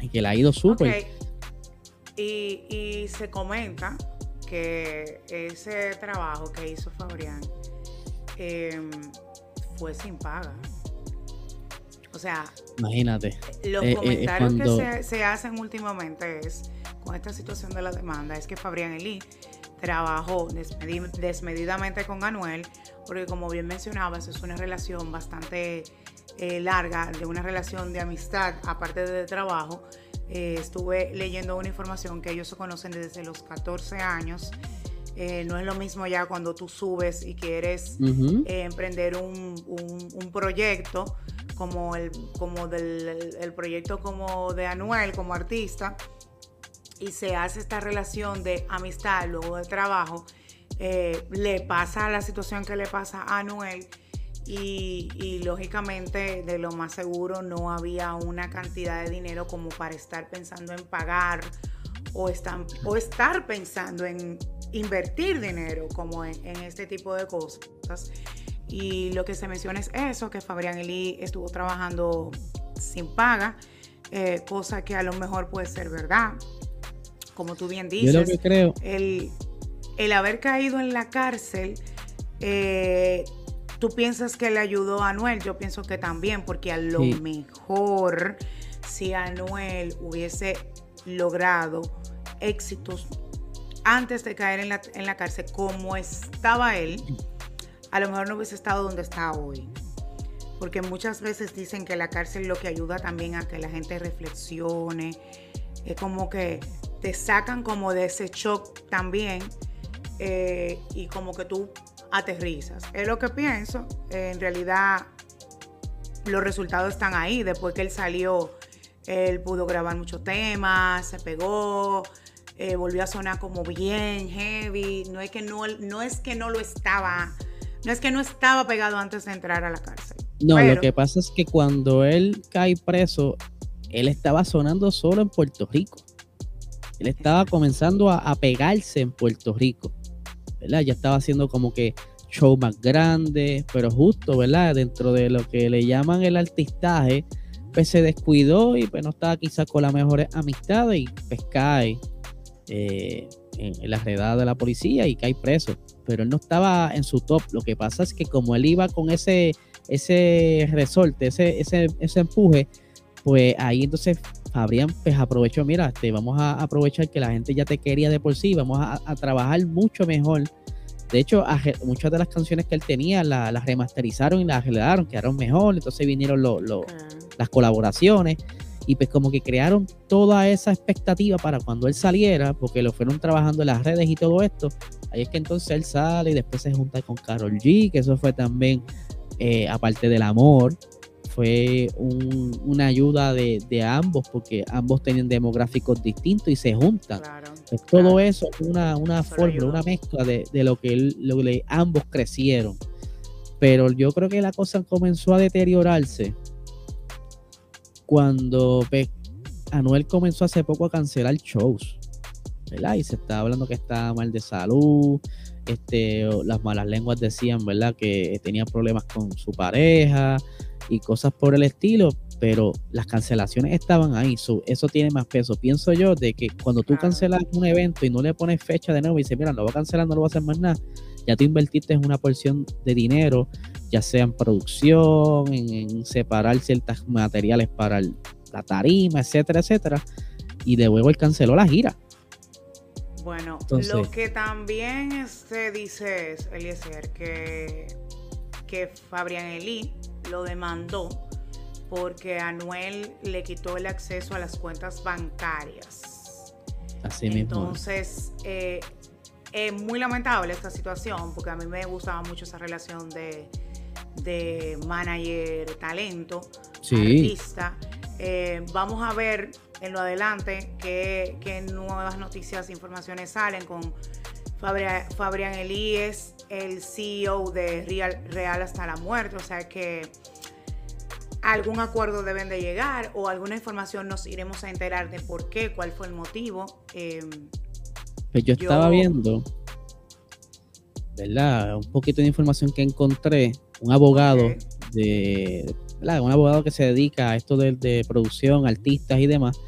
Y que le ha ido súper. Y, se comenta que ese trabajo que hizo Fabrián em, fue sin paga. O sea, imagínate. Los eh, eh, comentarios que se, se, hacen últimamente es con esta situación de la demanda es que Fabrián Elí trabajó desmedidamente con Anuel, porque como bien mencionabas, es una relación bastante eh, larga, de una relación de amistad, aparte de trabajo. Eh, estuve leyendo una información que ellos se conocen desde los 14 años Eh, no es lo mismo ya cuando tú subes y quieres eh, emprender un, proyecto como el, como del, el proyecto como de Anuel como artista y se hace esta relación de amistad luego de trabajo, eh, le pasa la situación que le pasa a Anuel y, lógicamente de lo más seguro no había una cantidad de dinero como para estar pensando en pagar o, estar pensando en invertir dinero como en, este tipo de cosas. Y lo que se menciona es eso, que Fabrián Eli estuvo trabajando sin paga, eh, cosa que a lo mejor puede ser verdad. Como tú bien dices, creo. El, el haber caído en la cárcel eh, tú piensas que le ayudó a Anuel, yo pienso que también, porque a lo mejor si Anuel hubiese logrado éxitos antes de caer en la, en la cárcel como estaba él, a lo mejor no hubiese estado donde está hoy. Porque muchas veces dicen que la cárcel lo que ayuda también a que la gente reflexione, es como que te sacan como de ese shock también eh, y como que tú aterrizas. Es lo que pienso. en realidad, los resultados están ahí. Después que él salió, él pudo grabar muchos temas, se pegó, eh, volvió a sonar como bien heavy. No es que no, no es que no lo estaba, no es que no estaba pegado antes de entrar a la cárcel. No, lo que pasa es que cuando él cae preso, él estaba sonando solo en Puerto Rico. Él estaba comenzando a pegarse en Puerto Rico. Ya estaba haciendo como que show más grande, pero justo, ¿verdad? Dentro de lo que le llaman el artistaje, pues se descuidó y pues no estaba quizás con las mejores amistades y pues cae eh, en, la redada de la policía y cae preso. Pero él no estaba en su top. Lo que pasa es que como él iba con ese, ese resorte, ese, ese, ese empuje, pues ahí entonces Fabrián pues aprovechó, mira, te vamos a aprovechar que la gente ya te quería de por sí, vamos a, trabajar mucho mejor. De hecho, muchas de las canciones que él tenía las remasterizaron y las arreglaron, quedaron mejor, entonces vinieron las colaboraciones y pues como que crearon toda esa expectativa para cuando él saliera, porque lo fueron trabajando en las redes y todo esto. Ahí es que entonces él sale y después se junta con Carol G, que eso fue también, eh, aparte del amor, fue una ayuda de, ambos, porque ambos tenían demográficos distintos y se juntan. Pues todo eso es una, una fórmula, una mezcla de, lo, que lo ambos crecieron. Pero yo creo que la cosa comenzó a deteriorarse cuando pues, Anuel comenzó hace poco a cancelar shows. ¿verdad? Y se estaba hablando que estaba mal de salud, este, las malas lenguas decían, ¿verdad? Que tenía problemas con su pareja, y cosas por el estilo, pero las cancelaciones estaban ahí, eso tiene más peso. Pienso yo de que cuando tú cancelas un evento y no le pones fecha de nuevo y dices, mira, lo voy a cancelar, no lo voy a hacer más nada, ya tú invertiste en una porción de dinero, ya sea en producción, en, separar ciertos materiales para la tarima, etcétera, etcétera, y de nuevo él canceló la gira. Bueno, lo que también se dice es, Eliezer, que, que Fabrián Elí lo demandó porque Anuel le quitó el acceso a las cuentas bancarias. Así Entonces, eh, es muy lamentable esta situación porque a mí me gustaba mucho esa relación de, de manager, talento, artista. Eh, vamos a ver en lo adelante qué, qué nuevas noticias, informaciones salen con Fabrián Elíes, el CEO de Real, Real hasta la muerte, o sea que algún acuerdo deben de llegar o alguna información nos iremos a enterar de por qué, cuál fue el motivo. Em, pues yo estaba viendo, ¿verdad? Un poquito de información que encontré, un abogado de, ¿verdad? Un abogado que se dedica a esto de, de producción, artistas y demás,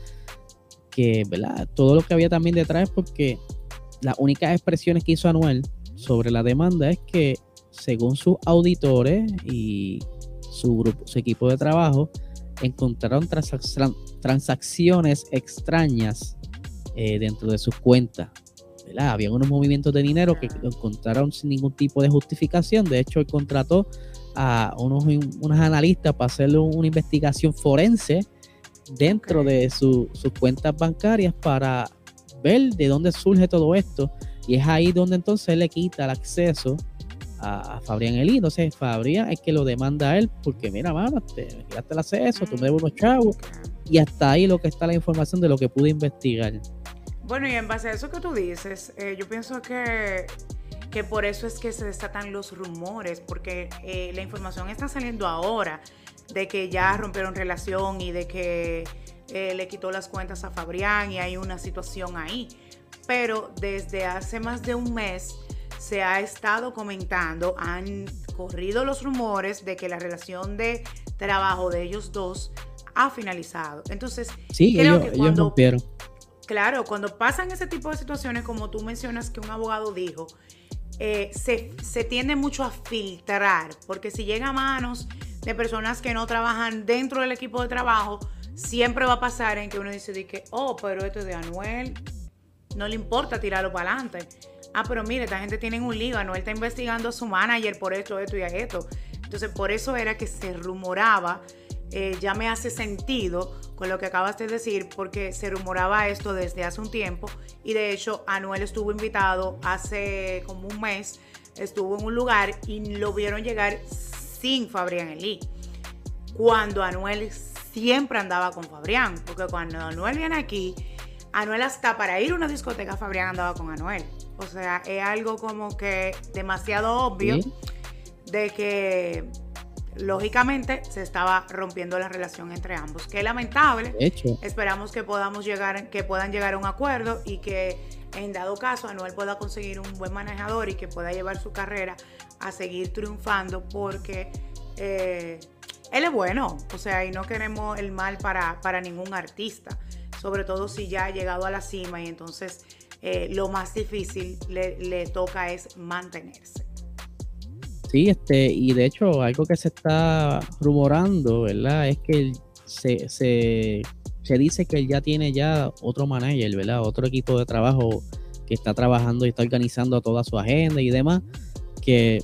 que, ¿verdad? Todo lo que había también detrás es porque las únicas expresiones que hizo Anuel sobre la demanda es que, según sus auditores y su, grupo, su equipo de trabajo, encontraron transacciones extrañas eh, dentro de sus cuentas. Había unos movimientos de dinero que encontraron sin ningún tipo de justificación. De hecho, él contrató a unos, unos analistas para hacerle una investigación forense dentro de sus cuentas bancarias para ver de dónde surge todo esto Y es ahí donde entonces él le quita el acceso a, Fabrián Elí. Entonces Fabrián es que lo demanda a él porque mira, mamá, te el acceso, tú me debes unos chavos. Y hasta ahí lo que está la información de lo que pude investigar. Bueno, y en base a eso que tú dices, eh, yo pienso que, que por eso es que se desatan los rumores, porque eh, la información está saliendo ahora de que ya rompieron relación y de que eh, le quitó las cuentas a Fabrián y hay una situación ahí. Pero desde hace más de un mes se ha estado comentando, han corrido los rumores de que la relación de trabajo de ellos dos ha finalizado. Entonces, sí, creo que cuando, rompieron. Claro, cuando pasan ese tipo de situaciones, como tú mencionas que un abogado dijo, eh, se, se tiende mucho a filtrar, porque si llega a manos de personas que no trabajan dentro del equipo de trabajo, siempre va a pasar en que uno dice que, oh, pero esto es de Anuel, no le importa tirarlo para adelante. Ah, pero mire, esta gente tiene un lío, Anuel está investigando a su manager por esto, esto y esto. Entonces, por eso era que se rumoraba, eh, ya me hace sentido con lo que acabas de decir, porque se rumoraba esto desde hace un tiempo y de hecho Anuel estuvo invitado hace como un mes, estuvo en un lugar y lo vieron llegar sin Fabrián Elí. Cuando Anuel siempre andaba con Fabrián, porque cuando Anuel viene aquí, Anuel hasta para ir a una discoteca, Fabrián andaba con Anuel. O sea, es algo como que demasiado obvio de que lógicamente se estaba rompiendo la relación entre ambos. Qué lamentable. Esperamos que podamos llegar, que puedan llegar a un acuerdo y que en dado caso Anuel pueda conseguir un buen manejador y que pueda llevar su carrera a seguir triunfando porque eh, él es bueno, o sea, y no queremos el mal para, para ningún artista, sobre todo si ya ha llegado a la cima y entonces eh, lo más difícil le, toca es mantenerse. Sí, este, y de hecho algo que se está rumorando, ¿verdad? Es que se, se, se dice que él ya tiene ya otro manager, ¿verdad? Otro equipo de trabajo que está trabajando y está organizando toda su agenda y demás, que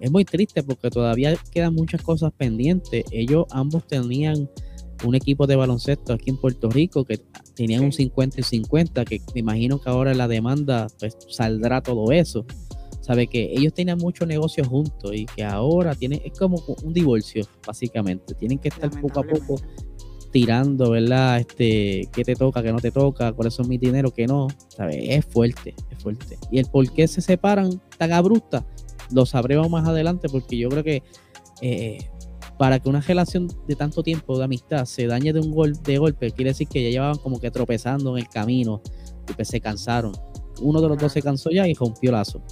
es muy triste porque todavía quedan muchas cosas pendientes. Ellos ambos tenían un equipo de baloncesto aquí en Puerto Rico que tenían un 50 y 50, que me imagino que ahora la demanda pues saldrá todo eso. Sabe que ellos tenían mucho negocio juntos y que ahora tienen, es como un divorcio, básicamente. Tienen que estar poco a poco tirando, ¿verdad? Este, qué te toca, qué no te toca, cuáles son mis dinero, qué no. ¿Sabe? Es fuerte, es fuerte. Y el por qué se separan tan abrupta, lo sabremos más adelante porque yo creo que eh, para que una relación de tanto tiempo de amistad se dañe de un gol de golpe, quiere decir que ya llevaban como que tropezando en el camino y pues se cansaron. Uno de los dos se cansó ya y rompió lazo.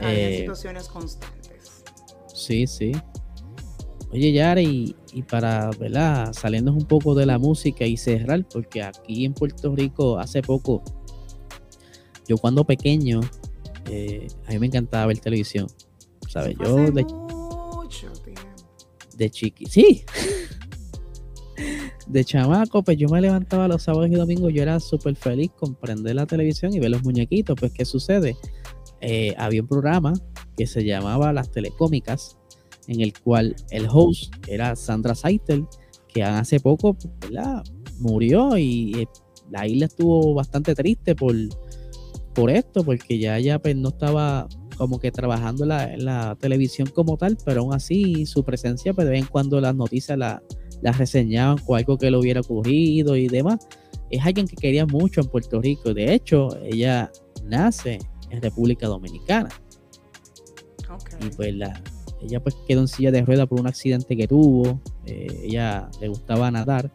Hay eh, situaciones constantes. Sí, sí. Oye, Yari, y, para, ¿verdad? Saliendo un poco de la música y cerrar, porque aquí en Puerto Rico hace poco, yo cuando pequeño, eh, a mí me encantaba ver televisión. ¿Sabes? Yo de, de chiqui. Sí. De chamaco, pues yo me levantaba los sábados y domingos, yo era súper feliz con prender la televisión y ver los muñequitos. Pues, ¿qué sucede? Eh, había un programa que se llamaba Las Telecómicas, en el cual el host era Sandra Seitel, que hace poco ¿verdad? murió y eh, la isla estuvo bastante triste por, por esto, porque ya ella pues, no estaba como que trabajando en la, televisión como tal, pero aún así su presencia, pues de vez en cuando las noticias las la reseñaban con algo que le hubiera ocurrido y demás. Es alguien que quería mucho en Puerto Rico. De hecho, ella nace en República Dominicana. Y pues la, ella pues quedó en silla de ruedas por un accidente que tuvo. Eh, ella le gustaba nadar.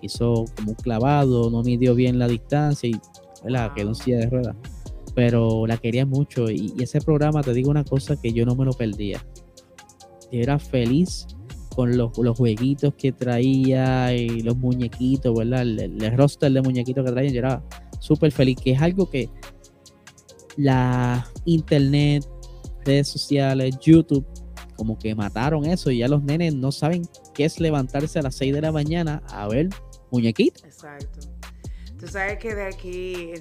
Hizo como un clavado, no midió bien la distancia y la quedó en silla de ruedas pero la quería mucho y, ese programa, te digo una cosa que yo no me lo perdía. era feliz con los, jueguitos que traía y los muñequitos, ¿verdad? El, roster de muñequitos que traía, yo era súper feliz, que es algo que la internet, redes sociales, YouTube, como que mataron eso y ya los nenes no saben qué es levantarse a las 6 de la mañana a ver muñequitos. Exacto. Tú sabes que de aquí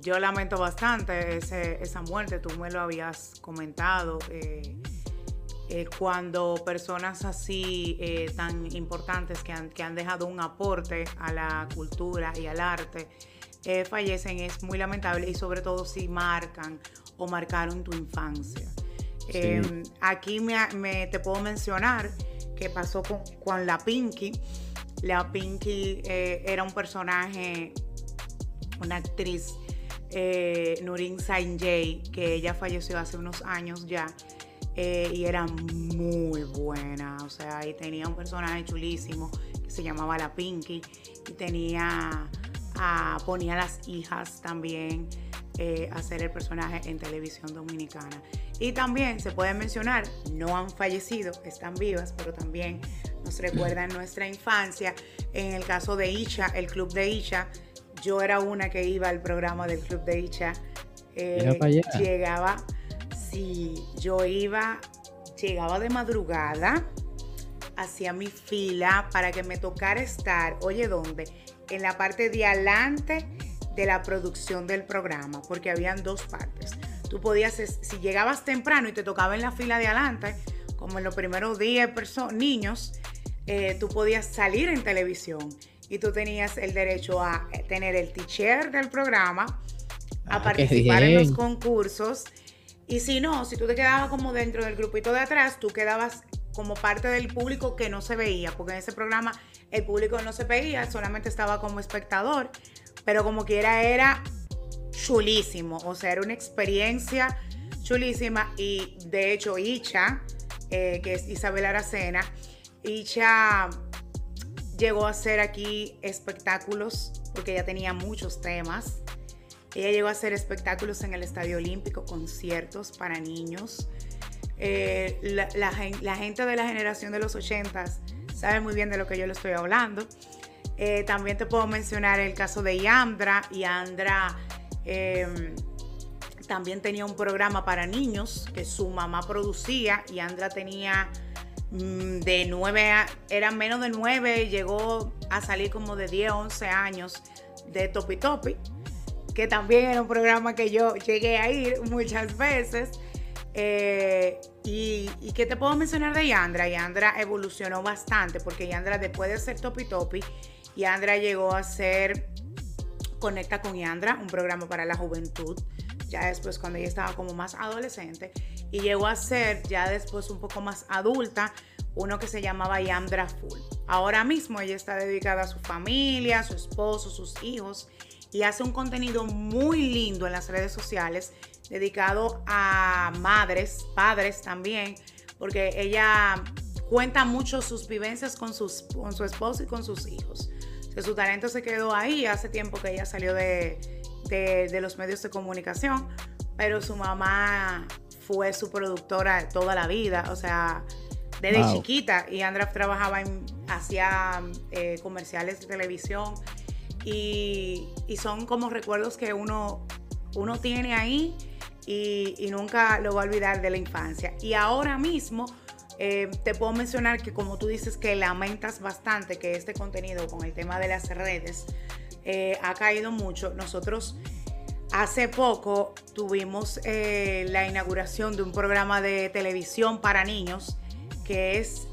yo lamento bastante esa muerte, tú me lo habías comentado. Eh, eh, cuando personas así eh, tan importantes que han, que han dejado un aporte a la cultura y al arte fallecen es muy lamentable y sobre todo si marcan o marcaron tu infancia. Em, aquí me, te puedo mencionar que pasó con, la Pinky. La Pinky eh, era un personaje, una actriz, eh, Nurin Saint Jay, que ella falleció hace unos años ya. Eh, y era muy buena, o sea, y tenía un personaje chulísimo que se llamaba La Pinky y tenía, a, ponía a las hijas también eh, a hacer el personaje en televisión dominicana. Y también se puede mencionar, no han fallecido, están vivas, pero también nos recuerdan nuestra infancia. En el caso de Isha, el club de Isha, yo era una que iba al programa del club de Isha. Eh, llegaba si yo iba, llegaba de madrugada, hacía mi fila para que me tocara estar, oye, ¿dónde? En la parte de adelante de la producción del programa, porque habían dos partes. Tú podías, si llegabas temprano y te tocaba en la fila de adelante, como en los primeros 10 niños, eh, tú podías salir en televisión y tú tenías el derecho a tener el teacher del programa, a ah, participar en los concursos. Y si no, si tú te quedabas como dentro del grupito de atrás, tú quedabas como parte del público que no se veía, porque en ese programa el público no se veía, solamente estaba como espectador, pero como quiera era chulísimo, o sea, era una experiencia chulísima. Y de hecho Icha, eh, que es Isabel Aracena, Icha llegó a hacer aquí espectáculos porque ella tenía muchos temas ella llegó a hacer espectáculos en el Estadio Olímpico, conciertos para niños. Eh, la, gente de la generación de los 80 sabe muy bien de lo que yo le estoy hablando. Eh, también te puedo mencionar el caso de Yandra. Yandra em, también tenía un programa para niños que su mamá producía. Yandra tenía de 9, era menos de 9, llegó a salir como de 10, 11 años de Topi Topi que también era un programa que yo llegué a ir muchas veces. Eh, y, y que te puedo mencionar de Yandra. Yandra evolucionó bastante porque Yandra después de ser Topi Topi, Yandra llegó a ser Conecta con Yandra, un programa para la juventud. Ya después cuando ella estaba como más adolescente y llegó a ser ya después un poco más adulta, uno que se llamaba Yandra Full. Ahora mismo ella está dedicada a su familia, a su esposo, sus hijos y hace un contenido muy lindo en las redes sociales dedicado a madres, padres también, porque ella cuenta mucho sus vivencias con, sus, con su esposo y con sus hijos. Su talento se quedó ahí hace tiempo que ella salió de, los medios de comunicación, pero su mamá fue su productora toda la vida, o sea, desde chiquita. Y Andra trabajaba en, hacía eh, comerciales de televisión y, son como recuerdos que uno, uno tiene ahí y, nunca lo va a olvidar de la infancia. Y ahora mismo eh, te puedo mencionar que como tú dices que lamentas bastante que este contenido con el tema de las redes eh, ha caído mucho, nosotros... Hace poco tuvimos eh, la inauguración de un programa de televisión para niños que es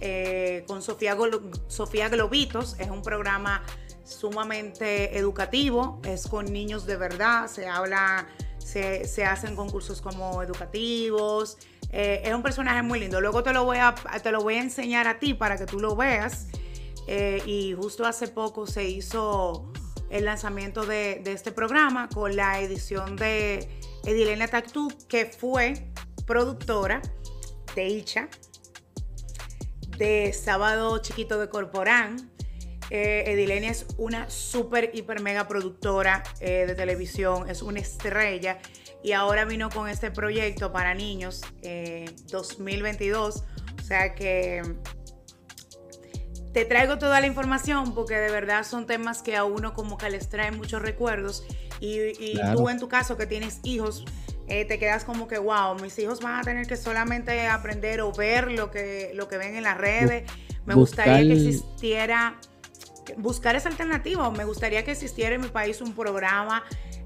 con Sofía, Sofía Globitos. Es un programa sumamente educativo, es con niños de verdad, se habla, se, hacen concursos como educativos, eh, es un personaje muy lindo. Luego te lo voy a, te lo voy a enseñar a ti para que tú lo veas. Eh, y justo hace poco se hizo el lanzamiento de, este programa con la edición de Edilena Tactú, que fue productora de Icha, de Sábado Chiquito de Corporán, eh, Edilenia es una súper, hiper, mega productora eh, de televisión, es una estrella y ahora vino con este proyecto para niños 2022. Eh, o sea que te traigo toda la información porque de verdad son temas que a uno como que les traen muchos recuerdos y, tú en tu caso que tienes hijos, te quedas como que, wow, mis hijos van a tener que solamente aprender o ver lo que, lo que ven en las redes. Me gustaría que existiera buscar esa alternativa. Me gustaría que existiera en mi país un programa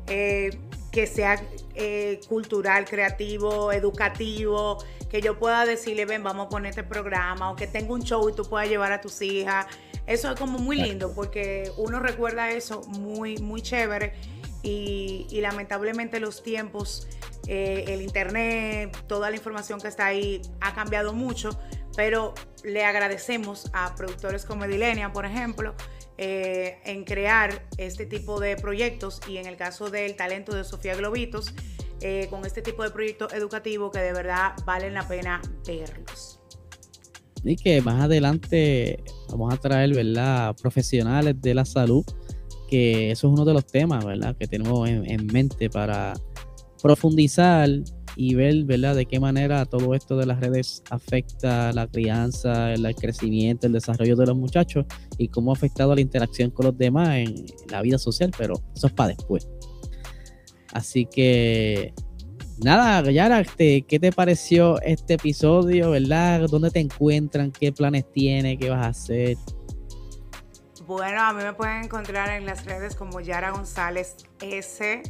eh, que sea eh, cultural, creativo, educativo, que yo pueda decirle, ven, vamos a poner este programa, o que tenga un show y tú puedas llevar a tus hijas. Eso es como muy lindo porque uno recuerda eso muy, muy chévere y, lamentablemente los tiempos, eh, el internet, toda la información que está ahí ha cambiado mucho, pero le agradecemos a productores como Edilenia, por ejemplo, eh, en crear este tipo de proyectos y en el caso del talento de Sofía Globitos, eh, con este tipo de proyectos educativos que de verdad valen la pena verlos. Y que más adelante vamos a traer, ¿verdad?, profesionales de la salud, que eso es uno de los temas, ¿verdad?, que tenemos en, mente para profundizar y ver, ¿verdad?, de qué manera todo esto de las redes afecta la crianza, el crecimiento, el desarrollo de los muchachos y cómo ha afectado la interacción con los demás en la vida social, pero eso es para después. Así que nada, Yara, este, ¿qué te pareció este episodio, verdad? ¿Dónde te encuentran? ¿Qué planes tienes? ¿Qué vas a hacer? Bueno, a mí me pueden encontrar en las redes como Yara González S,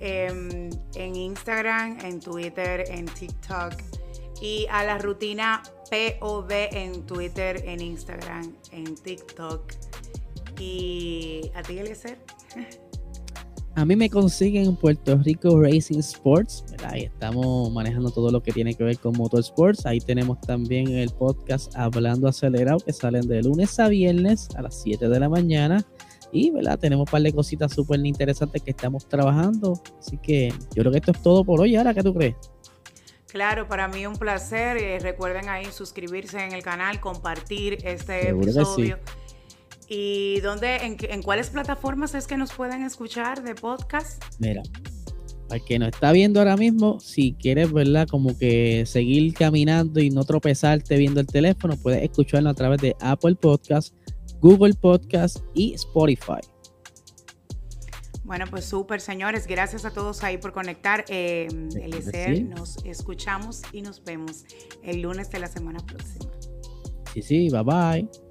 em, en Instagram, en Twitter, en TikTok y a la rutina POD en Twitter, en Instagram, en TikTok. ¿Y a ti, Eliezer? A mí me consiguen en Puerto Rico Racing Sports. Ahí estamos manejando todo lo que tiene que ver con motorsports. Ahí tenemos también el podcast Hablando Acelerado que salen de lunes a viernes a las 7 de la mañana. Y ¿verdad? tenemos un par de cositas súper interesantes que estamos trabajando. Así que yo creo que esto es todo por hoy. Ahora, ¿qué tú crees? Claro, para mí un placer. Eh, recuerden ahí suscribirse en el canal, compartir este episodio. ¿Y dónde, en, cuáles plataformas es que nos pueden escuchar de podcast? Mira, al que nos está viendo ahora mismo, si quieres, ¿verdad? Como que seguir caminando y no tropezarte viendo el teléfono, puedes escucharlo a través de Apple Podcast, Google Podcast y Spotify. Bueno, pues súper, señores. Gracias a todos ahí por conectar. Eh, Eliezer, nos escuchamos y nos vemos el lunes de la semana próxima. Sí, sí, bye bye.